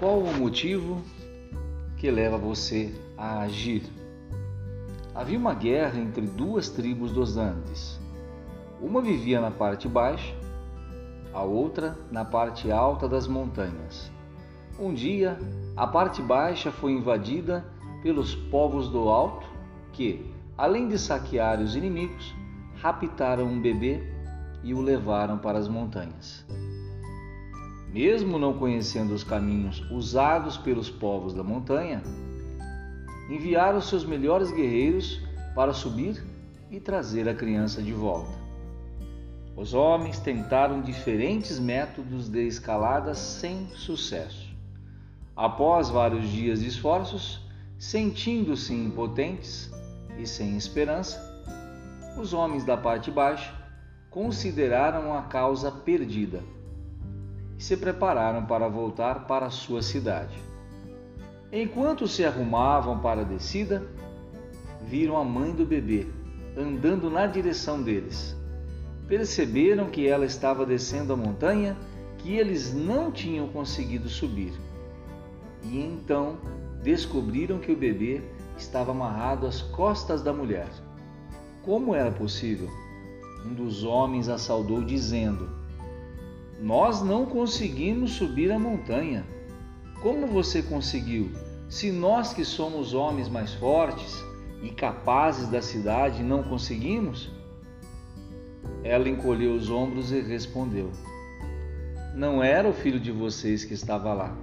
Qual o motivo que leva você a agir? Havia uma guerra entre duas tribos dos Andes. Uma vivia na parte baixa, a outra na parte alta das montanhas. Um dia, a parte baixa foi invadida pelos povos do alto, que, além de saquear os inimigos, raptaram um bebê e o levaram para as montanhas. Mesmo não conhecendo os caminhos usados pelos povos da montanha, enviaram seus melhores guerreiros para subir e trazer a criança de volta. Os homens tentaram diferentes métodos de escalada sem sucesso. Após vários dias de esforços, sentindo-se impotentes e sem esperança, os homens da parte baixa consideraram a causa perdida e se prepararam para voltar para sua cidade. Enquanto se arrumavam para a descida, viram a mãe do bebê andando na direção deles. Perceberam que ela estava descendo a montanha que eles não tinham conseguido subir. E então descobriram que o bebê estava amarrado às costas da mulher. Como era possível? Um dos homens a saudou, dizendo: Nós não conseguimos subir a montanha. Como você conseguiu? Se nós que somos homens mais fortes e capazes da cidade não conseguimos? Ela encolheu os ombros e respondeu: Não era o filho de vocês que estava lá,